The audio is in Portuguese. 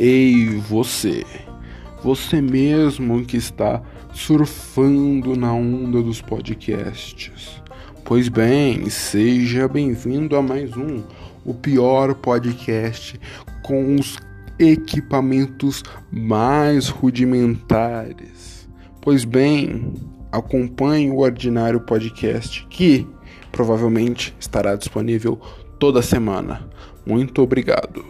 Ei, você! Você mesmo que está surfando na onda dos podcasts. Pois bem, seja bem-vindo a mais um, o pior podcast com os equipamentos mais rudimentares. Pois bem, acompanhe o ordinário podcast que provavelmente estará disponível toda semana. Muito obrigado.